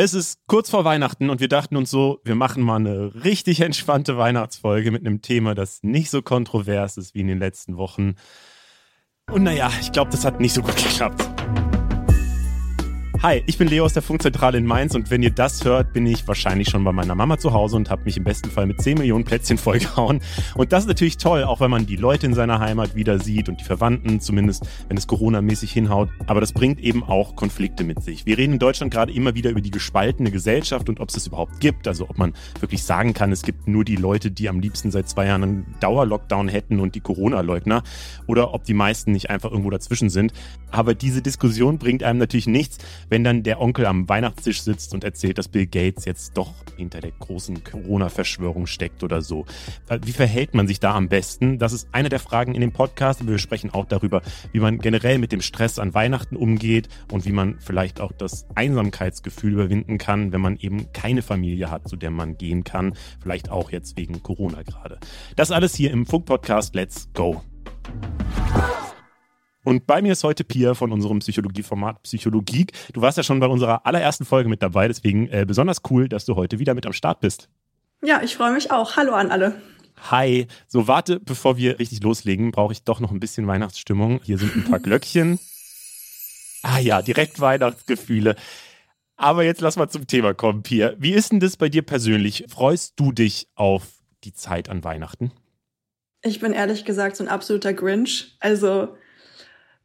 Es ist kurz vor Weihnachten und wir dachten uns so, wir machen mal eine richtig entspannte Weihnachtsfolge mit einem Thema, das nicht so kontrovers ist wie in den letzten Wochen. Und naja, ich glaube, das hat nicht so gut geklappt. Hi, ich bin Leo aus der Funkzentrale in Mainz und wenn ihr das hört, bin ich wahrscheinlich schon bei meiner Mama zu Hause und habe mich im besten Fall mit 10 Millionen Plätzchen vollgehauen. Und das ist natürlich toll, auch wenn man die Leute in seiner Heimat wieder sieht und die Verwandten, zumindest wenn es Corona-mäßig hinhaut. Aber das bringt eben auch Konflikte mit sich. Wir reden in Deutschland gerade immer wieder über die gespaltene Gesellschaft und ob es es überhaupt gibt. Also ob man wirklich sagen kann, es gibt nur die Leute, die am liebsten seit zwei Jahren einen Dauerlockdown hätten und die Corona-Leugner. Oder ob die meisten nicht einfach irgendwo dazwischen sind. Aber diese Diskussion bringt einem natürlich nichts, wenn dann der Onkel am Weihnachtstisch sitzt und erzählt, dass Bill Gates jetzt doch hinter der großen Corona-Verschwörung steckt oder so. Wie verhält man sich da am besten? Das ist eine der Fragen in dem Podcast. Wir sprechen auch darüber, wie man generell mit dem Stress an Weihnachten umgeht und wie man vielleicht auch das Einsamkeitsgefühl überwinden kann, wenn man eben keine Familie hat, zu der man gehen kann. Vielleicht auch jetzt wegen Corona gerade. Das alles hier im Funk-Podcast. Let's go! Und bei mir ist heute Pia von unserem Psychologieformat Psychologie. Du warst ja schon bei unserer allerersten Folge mit dabei, deswegen äh, besonders cool, dass du heute wieder mit am Start bist. Ja, ich freue mich auch. Hallo an alle. Hi. So, warte, bevor wir richtig loslegen, brauche ich doch noch ein bisschen Weihnachtsstimmung. Hier sind ein paar Glöckchen. Ah ja, direkt Weihnachtsgefühle. Aber jetzt lass mal zum Thema kommen, Pia. Wie ist denn das bei dir persönlich? Freust du dich auf die Zeit an Weihnachten? Ich bin ehrlich gesagt so ein absoluter Grinch. Also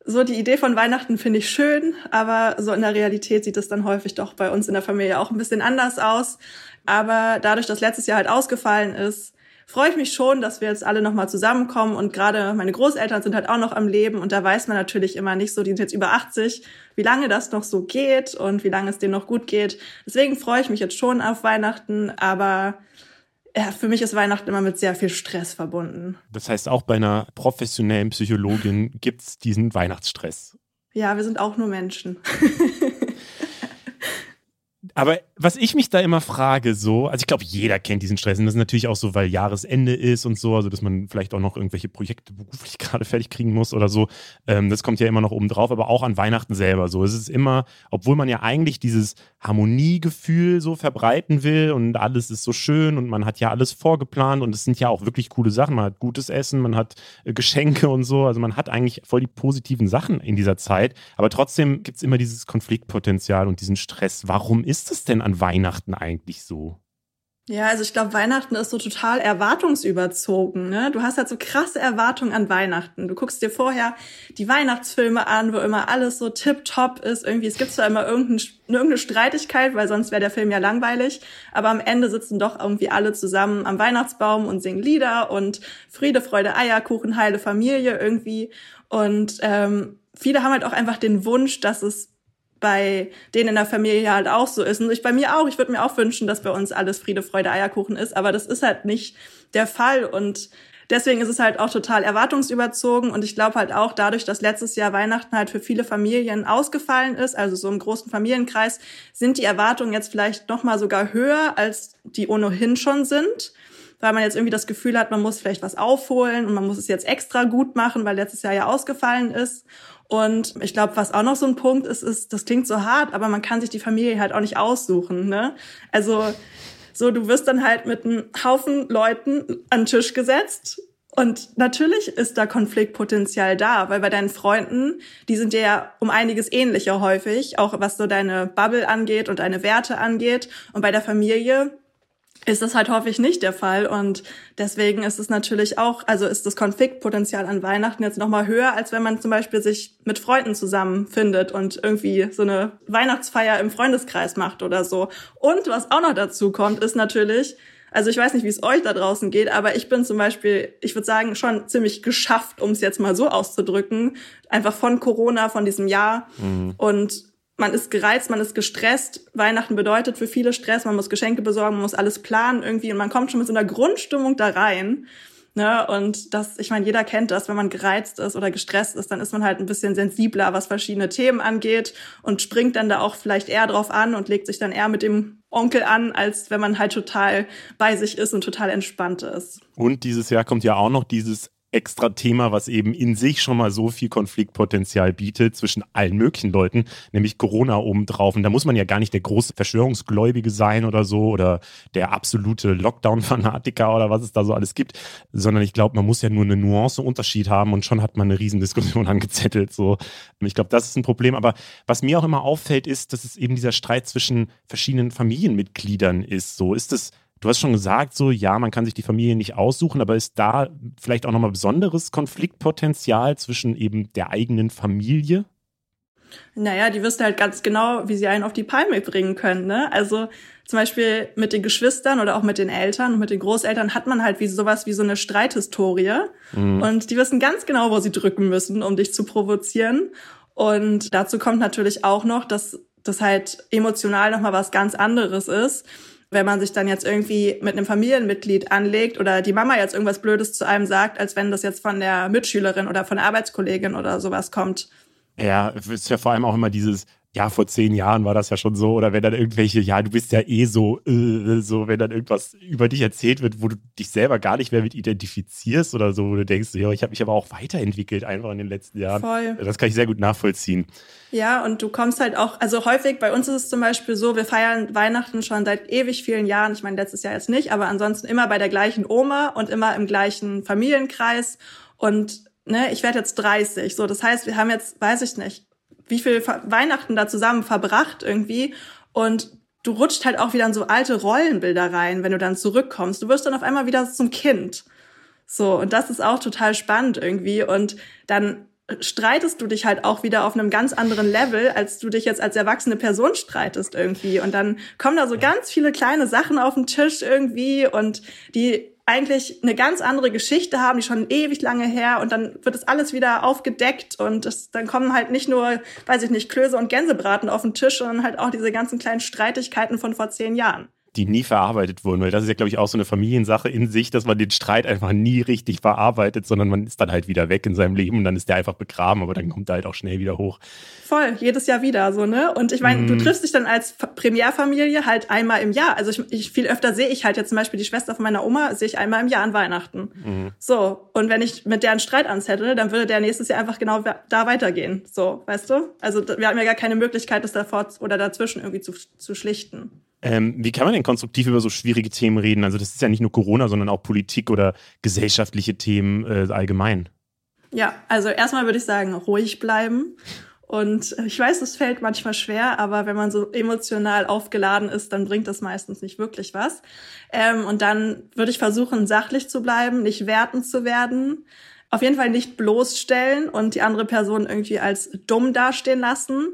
so die Idee von Weihnachten finde ich schön, aber so in der Realität sieht es dann häufig doch bei uns in der Familie auch ein bisschen anders aus. Aber dadurch, dass letztes Jahr halt ausgefallen ist, freue ich mich schon, dass wir jetzt alle nochmal zusammenkommen und gerade meine Großeltern sind halt auch noch am Leben und da weiß man natürlich immer nicht so, die sind jetzt über 80, wie lange das noch so geht und wie lange es denen noch gut geht. Deswegen freue ich mich jetzt schon auf Weihnachten, aber ja, für mich ist Weihnachten immer mit sehr viel Stress verbunden. Das heißt, auch bei einer professionellen Psychologin gibt es diesen Weihnachtsstress. Ja, wir sind auch nur Menschen. Aber was ich mich da immer frage, so, also ich glaube, jeder kennt diesen Stress. Und das ist natürlich auch so, weil Jahresende ist und so, also dass man vielleicht auch noch irgendwelche Projekte beruflich gerade fertig kriegen muss oder so. Ähm, das kommt ja immer noch oben drauf, aber auch an Weihnachten selber so. Es ist immer, obwohl man ja eigentlich dieses Harmoniegefühl so verbreiten will und alles ist so schön und man hat ja alles vorgeplant und es sind ja auch wirklich coole Sachen. Man hat gutes Essen, man hat äh, Geschenke und so. Also man hat eigentlich voll die positiven Sachen in dieser Zeit. Aber trotzdem gibt es immer dieses Konfliktpotenzial und diesen Stress. Warum ist ist es denn an Weihnachten eigentlich so? Ja, also ich glaube, Weihnachten ist so total erwartungsüberzogen. Ne? Du hast halt so krasse Erwartungen an Weihnachten. Du guckst dir vorher die Weihnachtsfilme an, wo immer alles so tipptopp ist. Irgendwie, es gibt zwar immer irgendein, irgendeine Streitigkeit, weil sonst wäre der Film ja langweilig. Aber am Ende sitzen doch irgendwie alle zusammen am Weihnachtsbaum und singen Lieder und Friede, Freude, Eierkuchen, heile Familie irgendwie. Und ähm, viele haben halt auch einfach den Wunsch, dass es bei denen in der Familie halt auch so ist. Und ich bei mir auch. Ich würde mir auch wünschen, dass bei uns alles Friede, Freude, Eierkuchen ist. Aber das ist halt nicht der Fall. Und deswegen ist es halt auch total erwartungsüberzogen. Und ich glaube halt auch dadurch, dass letztes Jahr Weihnachten halt für viele Familien ausgefallen ist, also so im großen Familienkreis, sind die Erwartungen jetzt vielleicht noch mal sogar höher, als die ohnehin schon sind weil man jetzt irgendwie das Gefühl hat, man muss vielleicht was aufholen und man muss es jetzt extra gut machen, weil letztes Jahr ja ausgefallen ist. Und ich glaube, was auch noch so ein Punkt ist, ist, das klingt so hart, aber man kann sich die Familie halt auch nicht aussuchen. Ne? Also so, du wirst dann halt mit einem Haufen Leuten an den Tisch gesetzt und natürlich ist da Konfliktpotenzial da, weil bei deinen Freunden, die sind dir ja um einiges ähnlicher häufig, auch was so deine Bubble angeht und deine Werte angeht. Und bei der Familie ist das halt häufig nicht der Fall und deswegen ist es natürlich auch, also ist das Konfliktpotenzial an Weihnachten jetzt nochmal höher, als wenn man zum Beispiel sich mit Freunden zusammenfindet und irgendwie so eine Weihnachtsfeier im Freundeskreis macht oder so. Und was auch noch dazu kommt, ist natürlich, also ich weiß nicht, wie es euch da draußen geht, aber ich bin zum Beispiel, ich würde sagen, schon ziemlich geschafft, um es jetzt mal so auszudrücken, einfach von Corona, von diesem Jahr mhm. und man ist gereizt, man ist gestresst. Weihnachten bedeutet für viele Stress, man muss Geschenke besorgen, man muss alles planen irgendwie und man kommt schon mit so einer Grundstimmung da rein. Ne? Und das, ich meine, jeder kennt das, wenn man gereizt ist oder gestresst ist, dann ist man halt ein bisschen sensibler, was verschiedene Themen angeht und springt dann da auch vielleicht eher drauf an und legt sich dann eher mit dem Onkel an, als wenn man halt total bei sich ist und total entspannt ist. Und dieses Jahr kommt ja auch noch dieses extra Thema, was eben in sich schon mal so viel Konfliktpotenzial bietet zwischen allen möglichen Leuten, nämlich Corona obendrauf. Und da muss man ja gar nicht der große Verschwörungsgläubige sein oder so oder der absolute Lockdown-Fanatiker oder was es da so alles gibt, sondern ich glaube, man muss ja nur eine Nuance-Unterschied haben und schon hat man eine Riesendiskussion angezettelt. So. Ich glaube, das ist ein Problem. Aber was mir auch immer auffällt, ist, dass es eben dieser Streit zwischen verschiedenen Familienmitgliedern ist. So ist es Du hast schon gesagt, so ja, man kann sich die Familie nicht aussuchen, aber ist da vielleicht auch nochmal besonderes Konfliktpotenzial zwischen eben der eigenen Familie? Naja, die du halt ganz genau, wie sie einen auf die Palme bringen können. Ne? Also zum Beispiel mit den Geschwistern oder auch mit den Eltern und mit den Großeltern hat man halt wie sowas wie so eine Streithistorie. Mhm. Und die wissen ganz genau, wo sie drücken müssen, um dich zu provozieren. Und dazu kommt natürlich auch noch, dass das halt emotional nochmal was ganz anderes ist wenn man sich dann jetzt irgendwie mit einem Familienmitglied anlegt oder die Mama jetzt irgendwas Blödes zu einem sagt, als wenn das jetzt von der Mitschülerin oder von der Arbeitskollegin oder sowas kommt. Ja, ist ja vor allem auch immer dieses, ja, vor zehn Jahren war das ja schon so, oder wenn dann irgendwelche, ja, du bist ja eh so, äh, so, wenn dann irgendwas über dich erzählt wird, wo du dich selber gar nicht mehr mit identifizierst oder so, wo du denkst, ja, ich habe mich aber auch weiterentwickelt einfach in den letzten Jahren. Voll. Das kann ich sehr gut nachvollziehen. Ja, und du kommst halt auch, also häufig, bei uns ist es zum Beispiel so, wir feiern Weihnachten schon seit ewig vielen Jahren, ich meine, letztes Jahr jetzt nicht, aber ansonsten immer bei der gleichen Oma und immer im gleichen Familienkreis und ne, ich werde jetzt 30, so, das heißt, wir haben jetzt, weiß ich nicht, wie viel Weihnachten da zusammen verbracht irgendwie und du rutscht halt auch wieder in so alte Rollenbilder rein, wenn du dann zurückkommst. Du wirst dann auf einmal wieder zum Kind. So, und das ist auch total spannend irgendwie und dann streitest du dich halt auch wieder auf einem ganz anderen Level, als du dich jetzt als erwachsene Person streitest irgendwie. Und dann kommen da so ganz viele kleine Sachen auf den Tisch irgendwie und die eigentlich eine ganz andere Geschichte haben, die schon ewig lange her und dann wird es alles wieder aufgedeckt und es, dann kommen halt nicht nur, weiß ich nicht, Klöße und Gänsebraten auf den Tisch, sondern halt auch diese ganzen kleinen Streitigkeiten von vor zehn Jahren die nie verarbeitet wurden, weil das ist ja, glaube ich, auch so eine Familiensache in sich, dass man den Streit einfach nie richtig verarbeitet, sondern man ist dann halt wieder weg in seinem Leben und dann ist der einfach begraben, aber dann kommt er halt auch schnell wieder hoch. Voll, jedes Jahr wieder so, ne? Und ich meine, mm. du mhm. triffst dich dann als Premierfamilie halt einmal im Jahr. Also ich, ich viel öfter sehe ich halt jetzt zum Beispiel die Schwester von meiner Oma, sehe ich einmal im Jahr an Weihnachten. Mm. So, und wenn ich mit der einen Streit anzettle, dann würde der nächstes Jahr einfach genau da weitergehen. So, weißt du? Also wir haben ja gar keine Möglichkeit, das davor oder dazwischen irgendwie zu, zu schlichten. Ähm, wie kann man denn konstruktiv über so schwierige Themen reden? Also das ist ja nicht nur Corona, sondern auch Politik oder gesellschaftliche Themen äh, allgemein. Ja, also erstmal würde ich sagen, ruhig bleiben. Und ich weiß, es fällt manchmal schwer, aber wenn man so emotional aufgeladen ist, dann bringt das meistens nicht wirklich was. Ähm, und dann würde ich versuchen, sachlich zu bleiben, nicht wertend zu werden. Auf jeden Fall nicht bloßstellen und die andere Person irgendwie als dumm dastehen lassen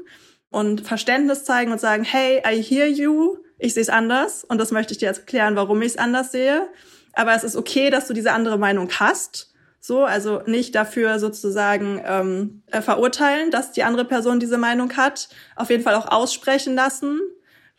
und Verständnis zeigen und sagen, hey, I hear you ich sehe es anders und das möchte ich dir jetzt erklären, warum ich es anders sehe. Aber es ist okay, dass du diese andere Meinung hast. So, also nicht dafür sozusagen ähm, äh, verurteilen, dass die andere Person diese Meinung hat. Auf jeden Fall auch aussprechen lassen,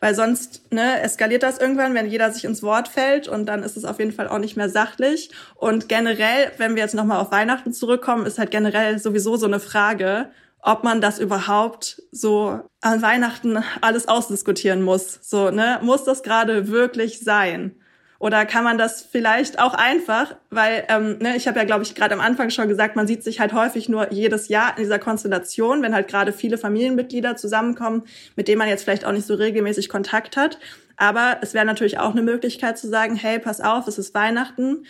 weil sonst ne, eskaliert das irgendwann, wenn jeder sich ins Wort fällt und dann ist es auf jeden Fall auch nicht mehr sachlich. Und generell, wenn wir jetzt nochmal auf Weihnachten zurückkommen, ist halt generell sowieso so eine Frage, ob man das überhaupt so an Weihnachten alles ausdiskutieren muss. So, ne? Muss das gerade wirklich sein? Oder kann man das vielleicht auch einfach, weil ähm, ne, ich habe ja, glaube ich, gerade am Anfang schon gesagt, man sieht sich halt häufig nur jedes Jahr in dieser Konstellation, wenn halt gerade viele Familienmitglieder zusammenkommen, mit denen man jetzt vielleicht auch nicht so regelmäßig Kontakt hat. Aber es wäre natürlich auch eine Möglichkeit zu sagen, hey, pass auf, es ist Weihnachten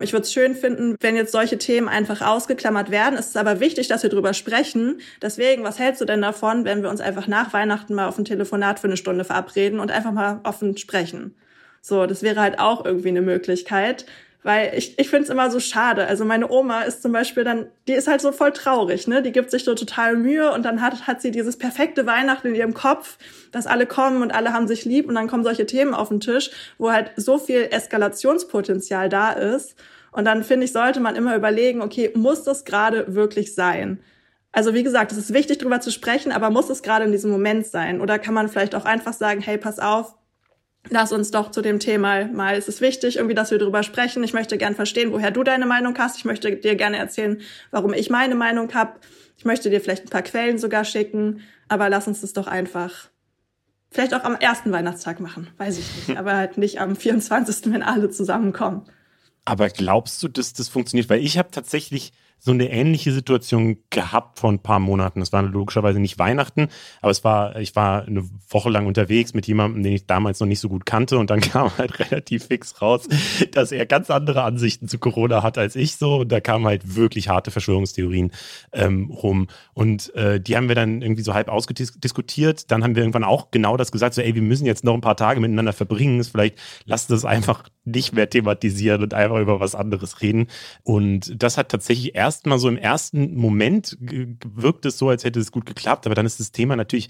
ich würde es schön finden, wenn jetzt solche Themen einfach ausgeklammert werden. Es ist aber wichtig, dass wir drüber sprechen. Deswegen, was hältst du denn davon, wenn wir uns einfach nach Weihnachten mal auf ein Telefonat für eine Stunde verabreden und einfach mal offen sprechen? So, das wäre halt auch irgendwie eine Möglichkeit. Weil ich, ich finde es immer so schade. Also meine Oma ist zum Beispiel dann, die ist halt so voll traurig, ne? Die gibt sich so total Mühe und dann hat, hat sie dieses perfekte Weihnachten in ihrem Kopf, dass alle kommen und alle haben sich lieb und dann kommen solche Themen auf den Tisch, wo halt so viel Eskalationspotenzial da ist. Und dann finde ich, sollte man immer überlegen, okay, muss das gerade wirklich sein? Also wie gesagt, es ist wichtig, darüber zu sprechen, aber muss es gerade in diesem Moment sein? Oder kann man vielleicht auch einfach sagen, hey, pass auf, lass uns doch zu dem Thema mal, es ist wichtig, irgendwie, dass wir darüber sprechen. Ich möchte gern verstehen, woher du deine Meinung hast. Ich möchte dir gerne erzählen, warum ich meine Meinung habe. Ich möchte dir vielleicht ein paar Quellen sogar schicken, aber lass uns das doch einfach vielleicht auch am ersten Weihnachtstag machen, weiß ich nicht, aber halt nicht am 24., wenn alle zusammenkommen. Aber glaubst du, dass das funktioniert? Weil ich habe tatsächlich so eine ähnliche Situation gehabt vor ein paar Monaten. Es war logischerweise nicht Weihnachten, aber es war, ich war eine Woche lang unterwegs mit jemandem, den ich damals noch nicht so gut kannte. Und dann kam halt relativ fix raus, dass er ganz andere Ansichten zu Corona hat als ich so. Und da kamen halt wirklich harte Verschwörungstheorien ähm, rum. Und äh, die haben wir dann irgendwie so halb ausdiskutiert. Dann haben wir irgendwann auch genau das gesagt, so ey, wir müssen jetzt noch ein paar Tage miteinander verbringen, vielleicht lasst es einfach nicht mehr thematisieren und einfach über was anderes reden. Und das hat tatsächlich erst erstmal so im ersten Moment wirkt es so, als hätte es gut geklappt, aber dann ist das Thema natürlich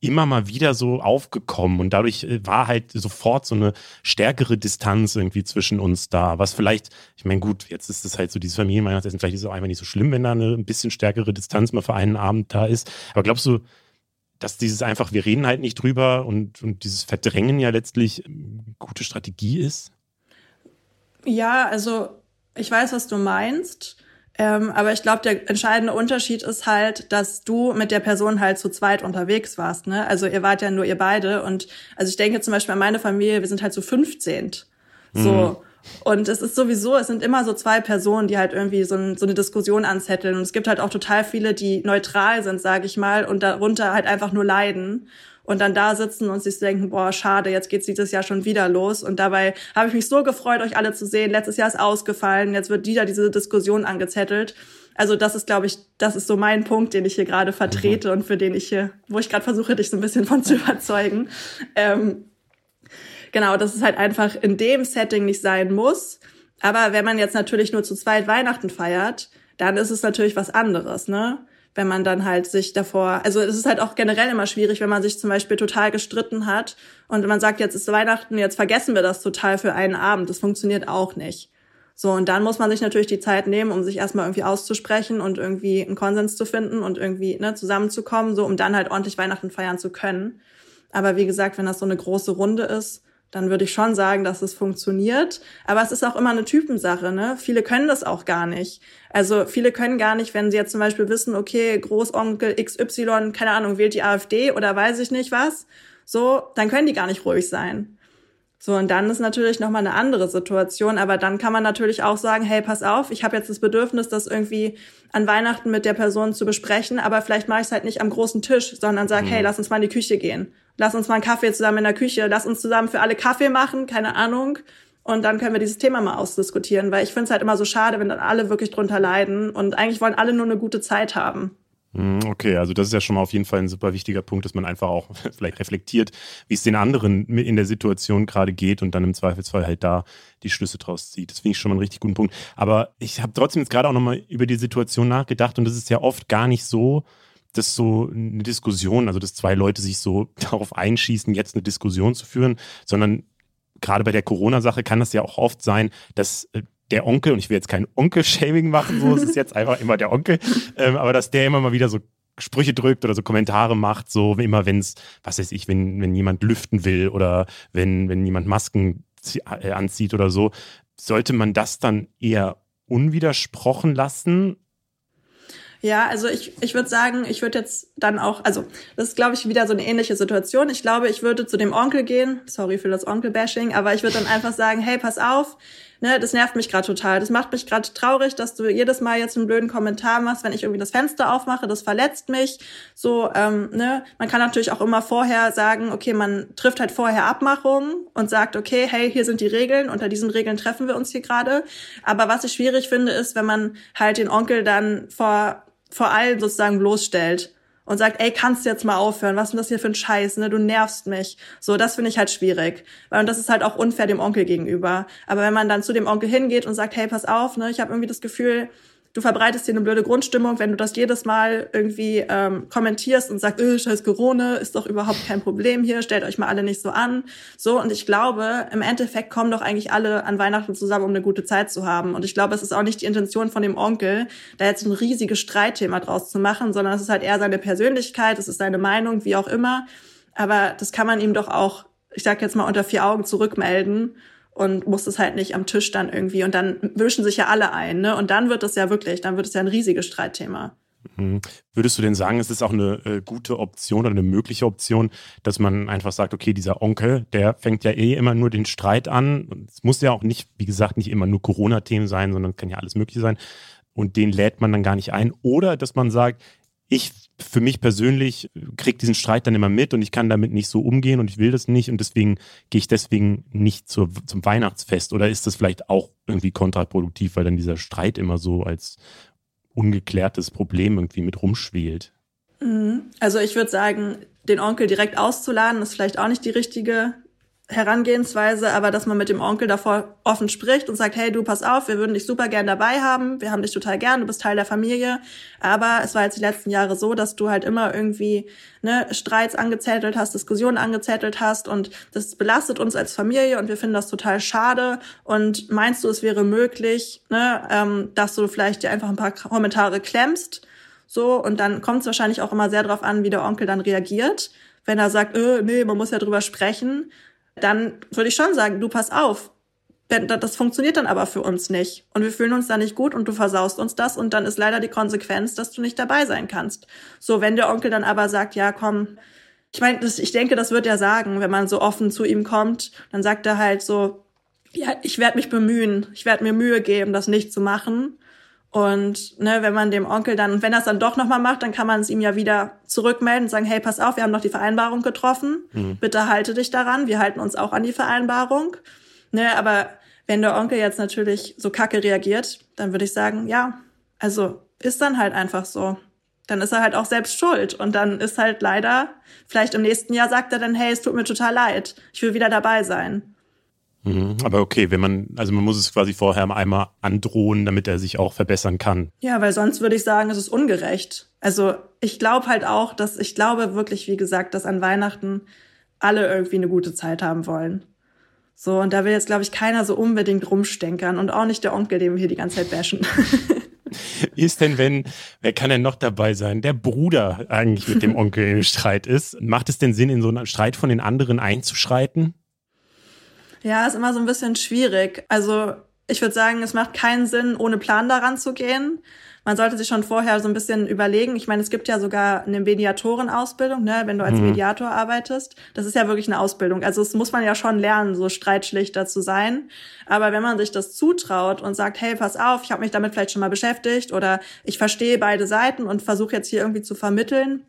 immer mal wieder so aufgekommen und dadurch äh, war halt sofort so eine stärkere Distanz irgendwie zwischen uns da, was vielleicht, ich meine, gut, jetzt ist es halt so dieses Familienweihnachtsessen, vielleicht ist es auch einfach nicht so schlimm, wenn da eine ein bisschen stärkere Distanz mal für einen Abend da ist, aber glaubst du, dass dieses einfach, wir reden halt nicht drüber und, und dieses Verdrängen ja letztlich ähm, gute Strategie ist? Ja, also ich weiß, was du meinst. Ähm, aber ich glaube, der entscheidende Unterschied ist halt, dass du mit der Person halt zu zweit unterwegs warst. Ne? Also ihr wart ja nur ihr beide. Und also ich denke zum Beispiel an meine Familie, wir sind halt so 15. So. Mhm. Und es ist sowieso, es sind immer so zwei Personen, die halt irgendwie so, ein, so eine Diskussion anzetteln. Und es gibt halt auch total viele, die neutral sind, sage ich mal, und darunter halt einfach nur leiden und dann da sitzen und sich denken, boah, schade, jetzt geht's dieses Jahr schon wieder los. Und dabei habe ich mich so gefreut, euch alle zu sehen. Letztes Jahr ist ausgefallen, jetzt wird wieder diese Diskussion angezettelt. Also das ist, glaube ich, das ist so mein Punkt, den ich hier gerade vertrete mhm. und für den ich hier, wo ich gerade versuche, dich so ein bisschen von zu überzeugen. Ähm, genau, dass es halt einfach in dem Setting nicht sein muss. Aber wenn man jetzt natürlich nur zu zweit Weihnachten feiert, dann ist es natürlich was anderes, ne? Wenn man dann halt sich davor, also es ist halt auch generell immer schwierig, wenn man sich zum Beispiel total gestritten hat und man sagt, jetzt ist Weihnachten, jetzt vergessen wir das total für einen Abend. Das funktioniert auch nicht. So, und dann muss man sich natürlich die Zeit nehmen, um sich erstmal irgendwie auszusprechen und irgendwie einen Konsens zu finden und irgendwie ne, zusammenzukommen, so um dann halt ordentlich Weihnachten feiern zu können. Aber wie gesagt, wenn das so eine große Runde ist, dann würde ich schon sagen, dass es funktioniert. Aber es ist auch immer eine Typensache. Ne? Viele können das auch gar nicht. Also viele können gar nicht, wenn sie jetzt zum Beispiel wissen, okay, Großonkel XY, keine Ahnung, wählt die AfD oder weiß ich nicht was, so, dann können die gar nicht ruhig sein. So, und dann ist natürlich nochmal eine andere Situation, aber dann kann man natürlich auch sagen, hey, pass auf, ich habe jetzt das Bedürfnis, das irgendwie an Weihnachten mit der Person zu besprechen, aber vielleicht mache ich es halt nicht am großen Tisch, sondern sag, mhm. hey, lass uns mal in die Küche gehen lass uns mal einen Kaffee zusammen in der Küche, lass uns zusammen für alle Kaffee machen, keine Ahnung. Und dann können wir dieses Thema mal ausdiskutieren, weil ich finde es halt immer so schade, wenn dann alle wirklich drunter leiden und eigentlich wollen alle nur eine gute Zeit haben. Hm, okay, also das ist ja schon mal auf jeden Fall ein super wichtiger Punkt, dass man einfach auch vielleicht reflektiert, wie es den anderen in der Situation gerade geht und dann im Zweifelsfall halt da die Schlüsse draus zieht. Das finde ich schon mal einen richtig guten Punkt. Aber ich habe trotzdem jetzt gerade auch nochmal über die Situation nachgedacht und das ist ja oft gar nicht so, das so eine Diskussion, also dass zwei Leute sich so darauf einschießen, jetzt eine Diskussion zu führen, sondern gerade bei der Corona-Sache kann das ja auch oft sein, dass äh, der Onkel, und ich will jetzt kein Onkel-Shaming machen, so es ist jetzt einfach immer der Onkel, ähm, aber dass der immer mal wieder so Sprüche drückt oder so Kommentare macht, so immer wenn es, was weiß ich, wenn, wenn jemand lüften will oder wenn, wenn jemand Masken äh, anzieht oder so, sollte man das dann eher unwidersprochen lassen ja, also ich, ich würde sagen, ich würde jetzt dann auch, also das ist, glaube ich, wieder so eine ähnliche Situation. Ich glaube, ich würde zu dem Onkel gehen, sorry für das Onkel-Bashing, aber ich würde dann einfach sagen, hey, pass auf, ne, das nervt mich gerade total. Das macht mich gerade traurig, dass du jedes Mal jetzt einen blöden Kommentar machst, wenn ich irgendwie das Fenster aufmache, das verletzt mich. So, ähm, ne, man kann natürlich auch immer vorher sagen, okay, man trifft halt vorher Abmachungen und sagt, okay, hey, hier sind die Regeln, unter diesen Regeln treffen wir uns hier gerade. Aber was ich schwierig finde, ist, wenn man halt den Onkel dann vor vor allem sozusagen bloßstellt und sagt, ey, kannst du jetzt mal aufhören? Was ist denn das hier für ein Scheiß? Ne? Du nervst mich. So, das finde ich halt schwierig. Und das ist halt auch unfair dem Onkel gegenüber. Aber wenn man dann zu dem Onkel hingeht und sagt, hey, pass auf, ne, ich habe irgendwie das Gefühl, du verbreitest dir eine blöde Grundstimmung, wenn du das jedes Mal irgendwie ähm, kommentierst und sagst, äh, scheiß Corona, ist doch überhaupt kein Problem hier, stellt euch mal alle nicht so an. So, und ich glaube, im Endeffekt kommen doch eigentlich alle an Weihnachten zusammen, um eine gute Zeit zu haben. Und ich glaube, es ist auch nicht die Intention von dem Onkel, da jetzt ein riesiges Streitthema draus zu machen, sondern es ist halt eher seine Persönlichkeit, es ist seine Meinung, wie auch immer. Aber das kann man ihm doch auch, ich sag jetzt mal, unter vier Augen zurückmelden und muss es halt nicht am Tisch dann irgendwie und dann wischen sich ja alle ein, ne? Und dann wird es ja wirklich, dann wird es ja ein riesiges Streitthema. Mhm. Würdest du denn sagen, es ist auch eine äh, gute Option oder eine mögliche Option, dass man einfach sagt, okay, dieser Onkel, der fängt ja eh immer nur den Streit an. Es muss ja auch nicht, wie gesagt, nicht immer nur Corona-Themen sein, sondern kann ja alles Mögliche sein. Und den lädt man dann gar nicht ein. Oder dass man sagt, ich für mich persönlich kriege diesen Streit dann immer mit und ich kann damit nicht so umgehen und ich will das nicht und deswegen gehe ich deswegen nicht zur, zum Weihnachtsfest. Oder ist das vielleicht auch irgendwie kontraproduktiv, weil dann dieser Streit immer so als ungeklärtes Problem irgendwie mit rumschwelt. Mhm. Also ich würde sagen, den Onkel direkt auszuladen, ist vielleicht auch nicht die richtige Herangehensweise, aber dass man mit dem Onkel davor offen spricht und sagt, hey, du pass auf, wir würden dich super gern dabei haben, wir haben dich total gern, du bist Teil der Familie, aber es war jetzt die letzten Jahre so, dass du halt immer irgendwie ne, Streits angezettelt hast, Diskussionen angezettelt hast und das belastet uns als Familie und wir finden das total schade. Und meinst du, es wäre möglich, ne, ähm, dass du vielleicht dir einfach ein paar Kommentare klemmst, so? Und dann kommt es wahrscheinlich auch immer sehr darauf an, wie der Onkel dann reagiert. Wenn er sagt, äh, nee, man muss ja drüber sprechen, dann würde ich schon sagen, du pass auf. Das funktioniert dann aber für uns nicht. Und wir fühlen uns da nicht gut und du versaust uns das und dann ist leider die Konsequenz, dass du nicht dabei sein kannst. So, wenn der Onkel dann aber sagt, ja, komm, ich meine, ich denke, das wird er sagen, wenn man so offen zu ihm kommt, dann sagt er halt so, ja, ich werde mich bemühen, ich werde mir Mühe geben, das nicht zu machen. Und ne, wenn man dem Onkel dann, wenn er es dann doch nochmal macht, dann kann man es ihm ja wieder zurückmelden und sagen, hey, pass auf, wir haben noch die Vereinbarung getroffen, mhm. bitte halte dich daran, wir halten uns auch an die Vereinbarung. Ne, aber wenn der Onkel jetzt natürlich so kacke reagiert, dann würde ich sagen, ja, also ist dann halt einfach so. Dann ist er halt auch selbst schuld. Und dann ist halt leider, vielleicht im nächsten Jahr sagt er dann, hey, es tut mir total leid, ich will wieder dabei sein. Mhm. Aber okay, wenn man, also man muss es quasi vorher einmal androhen, damit er sich auch verbessern kann. Ja, weil sonst würde ich sagen, es ist ungerecht. Also ich glaube halt auch, dass ich glaube wirklich, wie gesagt, dass an Weihnachten alle irgendwie eine gute Zeit haben wollen. So, und da will jetzt, glaube ich, keiner so unbedingt rumstenkern und auch nicht der Onkel, den wir hier die ganze Zeit bashen. Wie ist denn, wenn, wer kann denn noch dabei sein? Der Bruder eigentlich mit dem Onkel im Streit ist. Macht es denn Sinn, in so einen Streit von den anderen einzuschreiten? Ja, ist immer so ein bisschen schwierig. Also ich würde sagen, es macht keinen Sinn, ohne Plan daran zu gehen. Man sollte sich schon vorher so ein bisschen überlegen. Ich meine, es gibt ja sogar eine Mediatorenausbildung, ne, wenn du als mhm. Mediator arbeitest. Das ist ja wirklich eine Ausbildung. Also es muss man ja schon lernen, so streitschlichter zu sein. Aber wenn man sich das zutraut und sagt, hey, pass auf, ich habe mich damit vielleicht schon mal beschäftigt oder ich verstehe beide Seiten und versuche jetzt hier irgendwie zu vermitteln,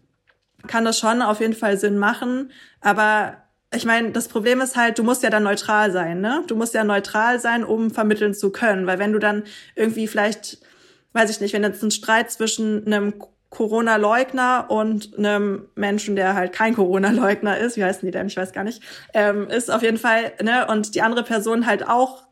kann das schon auf jeden Fall Sinn machen. Aber ich meine, das Problem ist halt, du musst ja dann neutral sein, ne? Du musst ja neutral sein, um vermitteln zu können. Weil wenn du dann irgendwie vielleicht, weiß ich nicht, wenn jetzt ein Streit zwischen einem Corona-Leugner und einem Menschen, der halt kein Corona-Leugner ist, wie heißen die denn? Ich weiß gar nicht, ähm, ist auf jeden Fall, ne? Und die andere Person halt auch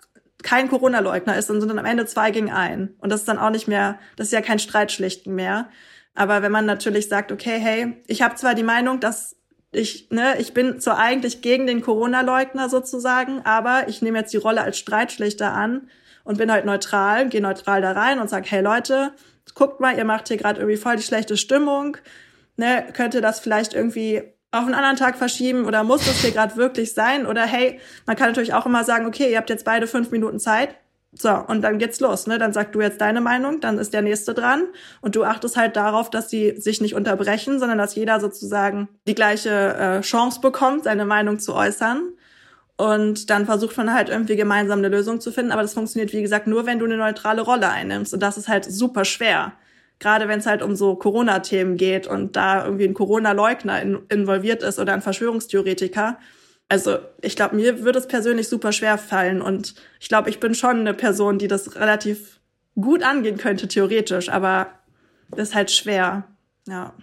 kein Corona-Leugner ist, dann sind dann am Ende zwei gegen ein. Und das ist dann auch nicht mehr, das ist ja kein Streitschlichten mehr. Aber wenn man natürlich sagt, okay, hey, ich habe zwar die Meinung, dass ich, ne, ich bin zwar eigentlich gegen den Corona-Leugner sozusagen, aber ich nehme jetzt die Rolle als Streitschlichter an und bin halt neutral, gehe neutral da rein und sage, hey Leute, guckt mal, ihr macht hier gerade irgendwie voll die schlechte Stimmung. Ne, könnte das vielleicht irgendwie auf einen anderen Tag verschieben oder muss das hier gerade wirklich sein? Oder hey, man kann natürlich auch immer sagen, okay, ihr habt jetzt beide fünf Minuten Zeit, so, und dann geht's los, ne? Dann sagst du jetzt deine Meinung, dann ist der nächste dran und du achtest halt darauf, dass sie sich nicht unterbrechen, sondern dass jeder sozusagen die gleiche äh, Chance bekommt, seine Meinung zu äußern. Und dann versucht man halt irgendwie gemeinsam eine Lösung zu finden, aber das funktioniert wie gesagt nur, wenn du eine neutrale Rolle einnimmst und das ist halt super schwer. Gerade wenn es halt um so Corona-Themen geht und da irgendwie ein Corona-Leugner in, involviert ist oder ein Verschwörungstheoretiker, also ich glaube, mir würde es persönlich super schwer fallen und ich glaube, ich bin schon eine Person, die das relativ gut angehen könnte, theoretisch, aber das ist halt schwer, ja.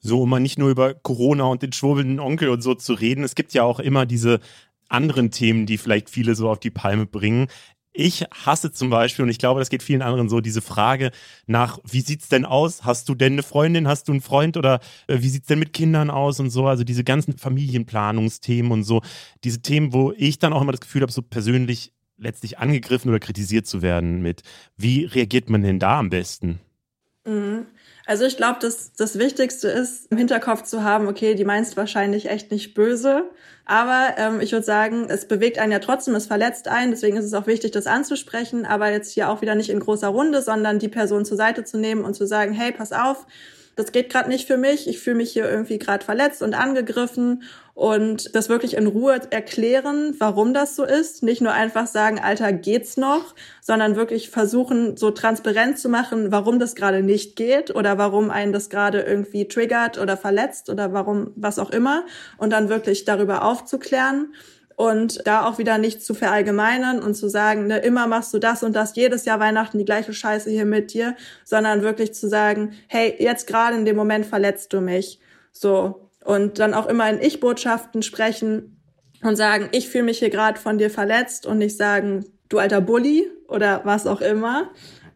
So, um mal nicht nur über Corona und den schwurbelnden Onkel und so zu reden, es gibt ja auch immer diese anderen Themen, die vielleicht viele so auf die Palme bringen. Ich hasse zum Beispiel, und ich glaube, das geht vielen anderen so, diese Frage nach, wie sieht's denn aus? Hast du denn eine Freundin? Hast du einen Freund? Oder äh, wie sieht's denn mit Kindern aus und so? Also diese ganzen Familienplanungsthemen und so. Diese Themen, wo ich dann auch immer das Gefühl habe, so persönlich letztlich angegriffen oder kritisiert zu werden mit, wie reagiert man denn da am besten? Mhm. Also ich glaube, dass das Wichtigste ist, im Hinterkopf zu haben, okay, die meinst wahrscheinlich echt nicht böse. Aber ähm, ich würde sagen, es bewegt einen ja trotzdem, es verletzt einen. Deswegen ist es auch wichtig, das anzusprechen. Aber jetzt hier auch wieder nicht in großer Runde, sondern die Person zur Seite zu nehmen und zu sagen, hey, pass auf, das geht gerade nicht für mich, ich fühle mich hier irgendwie gerade verletzt und angegriffen und das wirklich in Ruhe erklären, warum das so ist. Nicht nur einfach sagen, Alter, geht's noch, sondern wirklich versuchen, so transparent zu machen, warum das gerade nicht geht oder warum einen das gerade irgendwie triggert oder verletzt oder warum, was auch immer. Und dann wirklich darüber aufzuklären und da auch wieder nicht zu verallgemeinern und zu sagen, ne, immer machst du das und das, jedes Jahr Weihnachten die gleiche Scheiße hier mit dir, sondern wirklich zu sagen, hey, jetzt gerade in dem Moment verletzt du mich. So. Und dann auch immer in Ich-Botschaften sprechen und sagen, ich fühle mich hier gerade von dir verletzt und nicht sagen, du alter Bully oder was auch immer,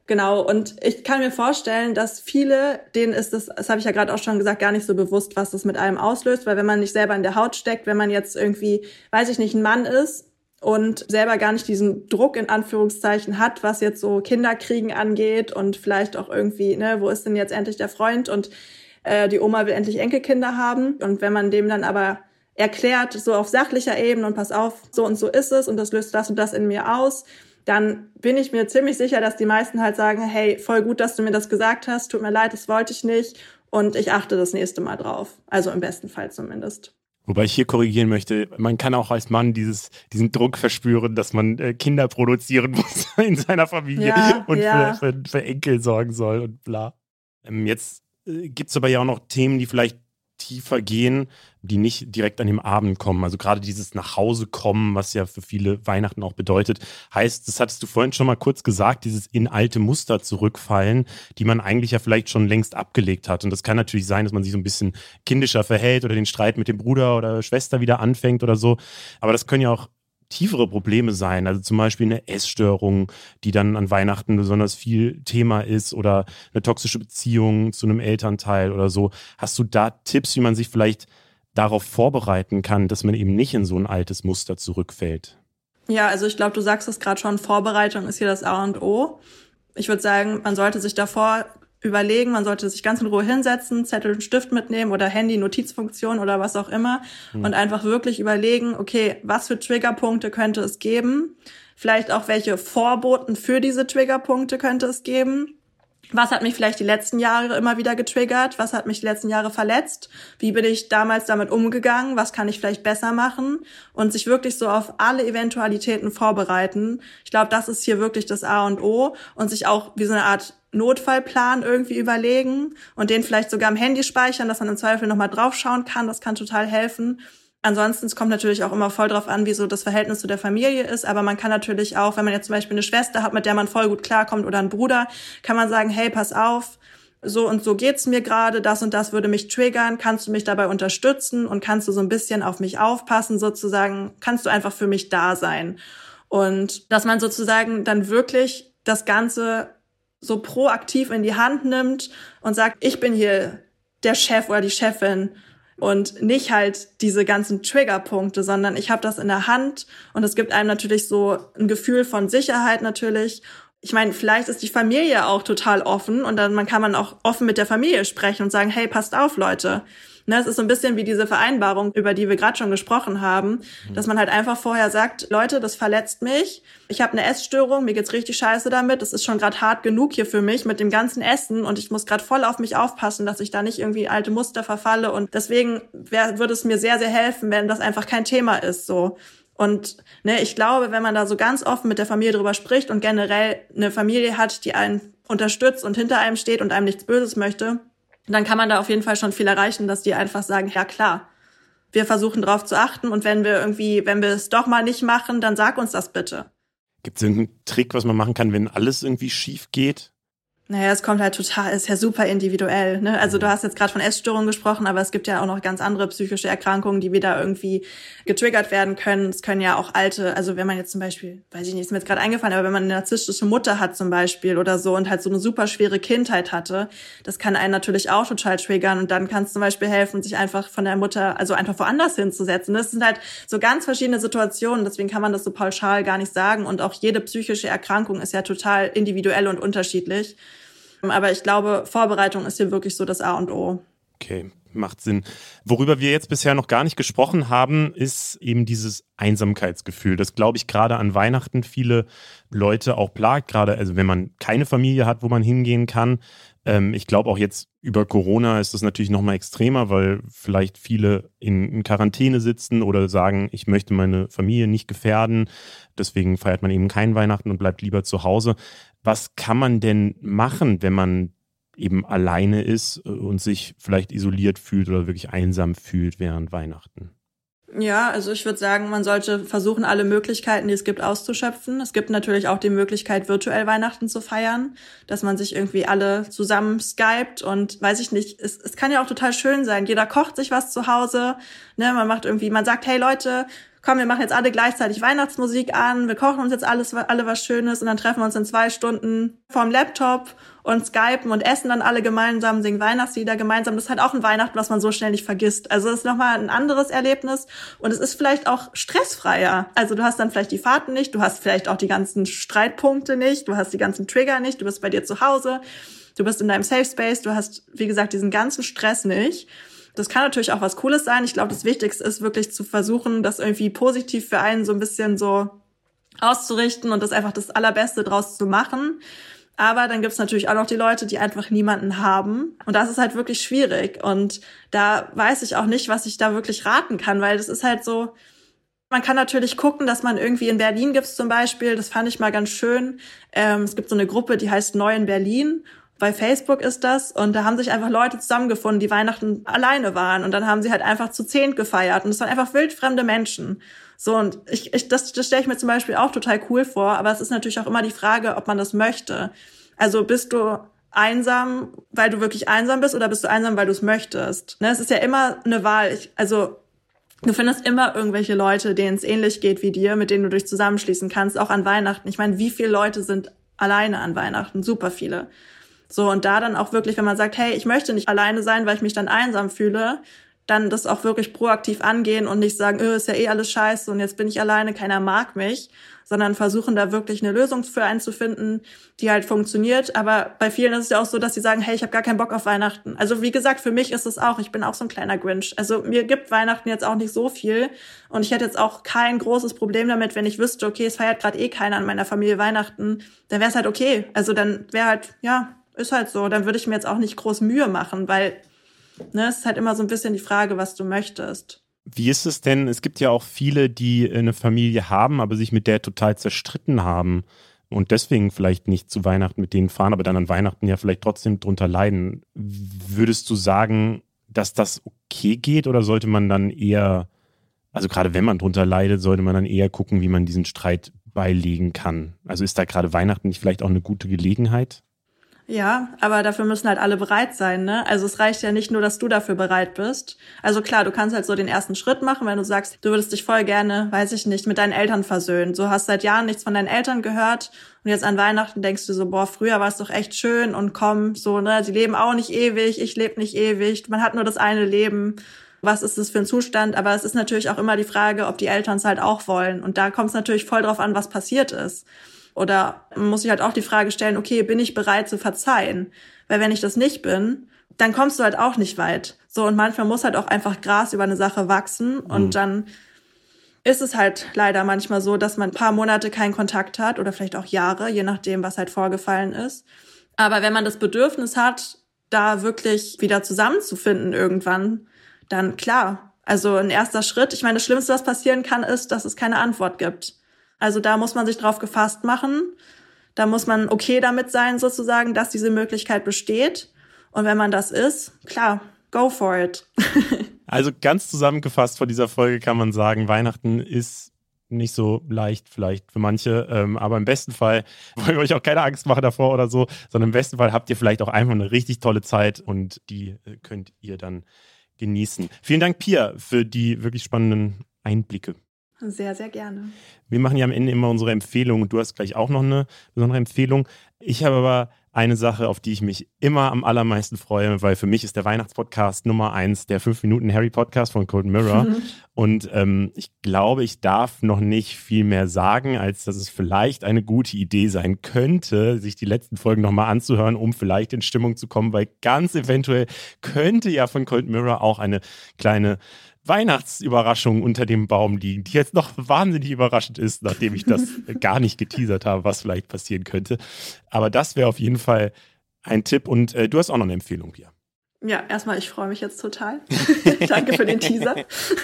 Genau, und ich kann mir vorstellen, dass viele, denen ist das, das habe ich ja gerade auch schon gesagt, gar nicht so bewusst, was das mit einem auslöst, weil wenn man nicht selber in der Haut steckt, wenn man jetzt irgendwie, weiß ich nicht, ein Mann ist und selber gar nicht diesen Druck in Anführungszeichen hat, was jetzt so Kinderkriegen angeht und vielleicht auch irgendwie, ne, wo ist denn jetzt endlich der Freund? Und äh, die Oma will endlich Enkelkinder haben und wenn man dem dann aber erklärt, so auf sachlicher Ebene und pass auf, so und so ist es und das löst das und das in mir aus, dann bin ich mir ziemlich sicher, dass die meisten halt sagen, hey, voll gut, dass du mir das gesagt hast, tut mir leid, das wollte ich nicht und ich achte das nächste Mal drauf. Also im besten Fall zumindest. Wobei ich hier korrigieren möchte, man kann auch als Mann dieses, diesen Druck verspüren, dass man äh, Kinder produzieren muss in seiner Familie ja, und ja. Für, für, für, Enkel sorgen soll und bla. Ähm, jetzt äh, gibt es aber ja auch noch Themen, die vielleicht tiefer gehen, die nicht direkt an dem Abend kommen. Also gerade dieses nach Hause kommen, was ja für viele Weihnachten auch bedeutet, heißt, das hattest du vorhin schon mal kurz gesagt, dieses in alte Muster zurückfallen, die man eigentlich ja vielleicht schon längst abgelegt hat. Und das kann natürlich sein, dass man sich so ein bisschen kindischer verhält oder den Streit mit dem Bruder oder Schwester wieder anfängt oder so. Aber das können ja auch tiefere Probleme sein. Also zum Beispiel eine Essstörung, die dann an Weihnachten besonders viel Thema ist oder eine toxische Beziehung zu einem Elternteil oder so. Hast du da Tipps, wie man sich vielleicht darauf vorbereiten kann, dass man eben nicht in so ein altes Muster zurückfällt? Ja, also ich glaube, du sagst es gerade schon, Vorbereitung ist hier das A und O. Ich würde sagen, man sollte sich davor überlegen, man sollte sich ganz in Ruhe hinsetzen, Zettel und Stift mitnehmen oder Handy, Notizfunktion oder was auch immer mhm. und einfach wirklich überlegen, okay, was für Triggerpunkte könnte es geben? Vielleicht auch welche Vorboten für diese Triggerpunkte könnte es geben? Was hat mich vielleicht die letzten Jahre immer wieder getriggert, was hat mich die letzten Jahre verletzt, wie bin ich damals damit umgegangen, was kann ich vielleicht besser machen und sich wirklich so auf alle Eventualitäten vorbereiten. Ich glaube, das ist hier wirklich das A und O und sich auch wie so eine Art Notfallplan irgendwie überlegen und den vielleicht sogar am Handy speichern, dass man im Zweifel nochmal draufschauen kann. Das kann total helfen. Ansonsten, es kommt natürlich auch immer voll drauf an, wie so das Verhältnis zu der Familie ist. Aber man kann natürlich auch, wenn man jetzt zum Beispiel eine Schwester hat, mit der man voll gut klarkommt oder einen Bruder, kann man sagen, hey, pass auf, so und so geht's mir gerade, das und das würde mich triggern, kannst du mich dabei unterstützen und kannst du so ein bisschen auf mich aufpassen, sozusagen, kannst du einfach für mich da sein. Und dass man sozusagen dann wirklich das Ganze so proaktiv in die Hand nimmt und sagt, ich bin hier der Chef oder die Chefin und nicht halt diese ganzen Triggerpunkte, sondern ich habe das in der Hand und es gibt einem natürlich so ein Gefühl von Sicherheit natürlich. Ich meine, vielleicht ist die Familie auch total offen und dann man kann man auch offen mit der Familie sprechen und sagen, hey, passt auf, Leute Ne, es ist so ein bisschen wie diese Vereinbarung, über die wir gerade schon gesprochen haben, mhm. dass man halt einfach vorher sagt, Leute, das verletzt mich. Ich habe eine Essstörung, mir geht's richtig scheiße damit. Das ist schon gerade hart genug hier für mich mit dem ganzen Essen und ich muss gerade voll auf mich aufpassen, dass ich da nicht irgendwie alte Muster verfalle. Und deswegen wär, würde es mir sehr, sehr helfen, wenn das einfach kein Thema ist. So. Und ne, ich glaube, wenn man da so ganz offen mit der Familie drüber spricht und generell eine Familie hat, die einen unterstützt und hinter einem steht und einem nichts Böses möchte, dann kann man da auf jeden Fall schon viel erreichen, dass die einfach sagen, ja klar, wir versuchen drauf zu achten und wenn wir irgendwie, wenn wir es doch mal nicht machen, dann sag uns das bitte. Gibt es irgendeinen Trick, was man machen kann, wenn alles irgendwie schief geht? Naja, es kommt halt total, ist ja super individuell. Ne? Also du hast jetzt gerade von Essstörungen gesprochen, aber es gibt ja auch noch ganz andere psychische Erkrankungen, die wieder irgendwie getriggert werden können. Es können ja auch alte, also wenn man jetzt zum Beispiel, weiß ich nicht, ist mir jetzt gerade eingefallen, aber wenn man eine narzisstische Mutter hat zum Beispiel oder so und halt so eine super schwere Kindheit hatte, das kann einen natürlich auch total triggern und dann kann es zum Beispiel helfen, sich einfach von der Mutter, also einfach woanders hinzusetzen. Das sind halt so ganz verschiedene Situationen, deswegen kann man das so pauschal gar nicht sagen und auch jede psychische Erkrankung ist ja total individuell und unterschiedlich. Aber ich glaube, Vorbereitung ist hier wirklich so das A und O. Okay, macht Sinn. Worüber wir jetzt bisher noch gar nicht gesprochen haben, ist eben dieses Einsamkeitsgefühl, das glaube ich gerade an Weihnachten viele Leute auch plagt, gerade also wenn man keine Familie hat, wo man hingehen kann. Ähm, ich glaube auch jetzt über Corona ist das natürlich noch mal extremer, weil vielleicht viele in, in Quarantäne sitzen oder sagen, ich möchte meine Familie nicht gefährden. Deswegen feiert man eben kein Weihnachten und bleibt lieber zu Hause. Was kann man denn machen, wenn man eben alleine ist äh, und sich vielleicht isoliert fühlt oder wirklich einsam fühlt während Weihnachten? Ja, also ich würde sagen, man sollte versuchen, alle Möglichkeiten, die es gibt, auszuschöpfen. Es gibt natürlich auch die Möglichkeit, virtuell Weihnachten zu feiern, dass man sich irgendwie alle zusammen skypt und weiß ich nicht, es, es kann ja auch total schön sein. Jeder kocht sich was zu Hause, ne, man macht irgendwie, man sagt, hey Leute, komm, wir machen jetzt alle gleichzeitig Weihnachtsmusik an, wir kochen uns jetzt alles, alle was Schönes und dann treffen wir uns in zwei Stunden vorm Laptop und skypen und essen dann alle gemeinsam, singen Weihnachtslieder gemeinsam. Das ist halt auch ein Weihnachten, was man so schnell nicht vergisst. Also es ist nochmal ein anderes Erlebnis und es ist vielleicht auch stressfreier. Also du hast dann vielleicht die Fahrten nicht, du hast vielleicht auch die ganzen Streitpunkte nicht, du hast die ganzen Trigger nicht, du bist bei dir zu Hause, du bist in deinem Safe Space, du hast, wie gesagt, diesen ganzen Stress nicht. Das kann natürlich auch was Cooles sein. Ich glaube, das Wichtigste ist wirklich zu versuchen, das irgendwie positiv für einen so ein bisschen so auszurichten und das einfach das Allerbeste draus zu machen. Aber dann gibt's natürlich auch noch die Leute, die einfach niemanden haben. Und das ist halt wirklich schwierig. Und da weiß ich auch nicht, was ich da wirklich raten kann, weil das ist halt so, man kann natürlich gucken, dass man irgendwie in Berlin gibt's zum Beispiel, das fand ich mal ganz schön. Ähm, es gibt so eine Gruppe, die heißt Neu in Berlin bei Facebook ist das und da haben sich einfach Leute zusammengefunden, die Weihnachten alleine waren und dann haben sie halt einfach zu zehnt gefeiert und es waren einfach wildfremde Menschen. So und ich, ich das, das stelle ich mir zum Beispiel auch total cool vor, aber es ist natürlich auch immer die Frage, ob man das möchte. Also bist du einsam, weil du wirklich einsam bist oder bist du einsam, weil du es möchtest? Ne, es ist ja immer eine Wahl. Ich, also Du findest immer irgendwelche Leute, denen es ähnlich geht wie dir, mit denen du dich zusammenschließen kannst, auch an Weihnachten. Ich meine, wie viele Leute sind alleine an Weihnachten? Super viele. So, und da dann auch wirklich, wenn man sagt, hey, ich möchte nicht alleine sein, weil ich mich dann einsam fühle, dann das auch wirklich proaktiv angehen und nicht sagen, öh, ist ja eh alles scheiße und jetzt bin ich alleine, keiner mag mich, sondern versuchen da wirklich eine Lösung für einen zu finden, die halt funktioniert. Aber bei vielen ist es ja auch so, dass sie sagen, hey, ich habe gar keinen Bock auf Weihnachten. Also wie gesagt, für mich ist es auch, ich bin auch so ein kleiner Grinch. Also mir gibt Weihnachten jetzt auch nicht so viel und ich hätte jetzt auch kein großes Problem damit, wenn ich wüsste, okay, es feiert gerade eh keiner an meiner Familie Weihnachten, dann wäre es halt okay. Also dann wäre halt, ja, ist halt so. Dann würde ich mir jetzt auch nicht groß Mühe machen, weil ne, es ist halt immer so ein bisschen die Frage, was du möchtest. Wie ist es denn? Es gibt ja auch viele, die eine Familie haben, aber sich mit der total zerstritten haben und deswegen vielleicht nicht zu Weihnachten mit denen fahren, aber dann an Weihnachten ja vielleicht trotzdem drunter leiden. Würdest du sagen, dass das okay geht oder sollte man dann eher, also gerade wenn man drunter leidet, sollte man dann eher gucken, wie man diesen Streit beilegen kann? Also ist da gerade Weihnachten nicht vielleicht auch eine gute Gelegenheit? Ja, aber dafür müssen halt alle bereit sein, ne? Also es reicht ja nicht nur, dass du dafür bereit bist. Also klar, du kannst halt so den ersten Schritt machen, wenn du sagst, du würdest dich voll gerne, weiß ich nicht, mit deinen Eltern versöhnen. So hast seit Jahren nichts von deinen Eltern gehört und jetzt an Weihnachten denkst du so, boah, früher war es doch echt schön und komm, so, ne, die leben auch nicht ewig, ich lebe nicht ewig, man hat nur das eine Leben. Was ist das für ein Zustand? Aber es ist natürlich auch immer die Frage, ob die Eltern es halt auch wollen. Und da kommt es natürlich voll drauf an, was passiert ist. Oder man muss sich halt auch die Frage stellen, okay, bin ich bereit zu verzeihen? Weil wenn ich das nicht bin, dann kommst du halt auch nicht weit. So, und manchmal muss halt auch einfach Gras über eine Sache wachsen und mhm. dann ist es halt leider manchmal so, dass man ein paar Monate keinen Kontakt hat oder vielleicht auch Jahre, je nachdem, was halt vorgefallen ist. Aber wenn man das Bedürfnis hat, da wirklich wieder zusammenzufinden irgendwann, dann klar. Also ein erster Schritt. Ich meine, das Schlimmste, was passieren kann, ist, dass es keine Antwort gibt. Also da muss man sich drauf gefasst machen. Da muss man okay damit sein, sozusagen, dass diese Möglichkeit besteht. Und wenn man das ist, klar, go for it. also ganz zusammengefasst vor dieser Folge kann man sagen, Weihnachten ist nicht so leicht vielleicht für manche, ähm, aber im besten Fall wollen wir euch auch keine Angst machen davor oder so, sondern im besten Fall habt ihr vielleicht auch einfach eine richtig tolle Zeit und die äh, könnt ihr dann genießen. Vielen Dank, Pia, für die wirklich spannenden Einblicke. Sehr, sehr gerne. Wir machen ja am Ende immer unsere Empfehlung und du hast gleich auch noch eine besondere Empfehlung. Ich habe aber eine Sache, auf die ich mich immer am allermeisten freue, weil für mich ist der Weihnachtspodcast Nummer eins der 5 Minuten Harry Podcast von Cold Mirror. Mhm. Und ähm, ich glaube, ich darf noch nicht viel mehr sagen, als dass es vielleicht eine gute Idee sein könnte, sich die letzten Folgen nochmal anzuhören, um vielleicht in Stimmung zu kommen, weil ganz eventuell könnte ja von Cold Mirror auch eine kleine Weihnachtsüberraschung unter dem Baum liegen, die jetzt noch wahnsinnig überraschend ist, nachdem ich das gar nicht geteasert habe, was vielleicht passieren könnte. Aber das wäre auf jeden Fall ein Tipp und äh, du hast auch noch eine Empfehlung hier. Ja, erstmal, ich freue mich jetzt total. Danke für den Teaser.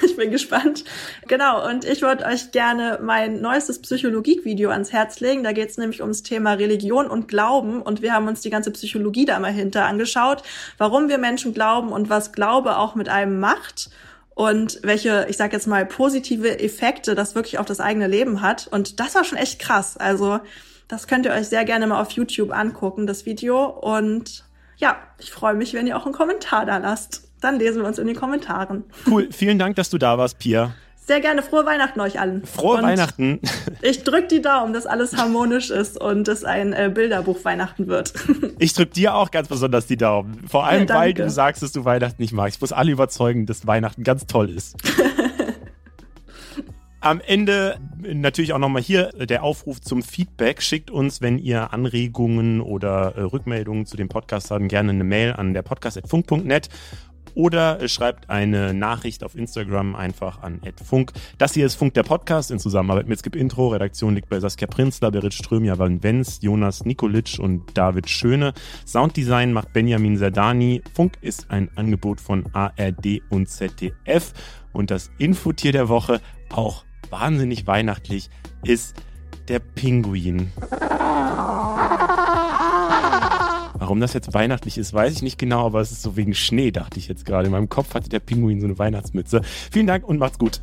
Ich bin gespannt. Genau, und ich würde euch gerne mein neuestes Psychologie-Video ans Herz legen. Da geht es nämlich ums Thema Religion und Glauben. Und wir haben uns die ganze Psychologie da mal hinter angeschaut, warum wir Menschen glauben und was Glaube auch mit einem macht und welche, ich sag jetzt mal, positive Effekte das wirklich auf das eigene Leben hat. Und das war schon echt krass. Also das könnt ihr euch sehr gerne mal auf YouTube angucken, das Video. Und ja, ich freue mich, wenn ihr auch einen Kommentar da lasst. Dann lesen wir uns in den Kommentaren. Cool, vielen Dank, dass du da warst, Pia. Sehr gerne. Frohe Weihnachten euch allen. Frohe und Weihnachten. Ich drück die Daumen, dass alles harmonisch ist und es ein äh, Bilderbuch Weihnachten wird. Ich drück dir auch ganz besonders die Daumen. Vor allem, ja, weil du sagst, dass du Weihnachten nicht magst. Ich muss alle überzeugen, dass Weihnachten ganz toll ist. Am Ende natürlich auch nochmal hier der Aufruf zum Feedback. Schickt uns, wenn ihr Anregungen oder äh, Rückmeldungen zu dem Podcast habt, gerne eine Mail an der podcast.funk.net oder schreibt eine Nachricht auf Instagram einfach an @funk. Das hier ist Funk der Podcast in Zusammenarbeit mit Skip Intro. Redaktion liegt bei Saskia Prinzler, Berit Ström, Javan Wenz, Jonas Nikolic und David Schöne. Sounddesign macht Benjamin Serdani. Funk ist ein Angebot von ARD und ZDF. Und das Infotier der Woche, auch wahnsinnig weihnachtlich, ist der Pinguin. Warum das jetzt weihnachtlich ist, weiß ich nicht genau, aber es ist so wegen Schnee, dachte ich jetzt gerade. In meinem Kopf hatte der Pinguin so eine Weihnachtsmütze. Vielen Dank und macht's gut.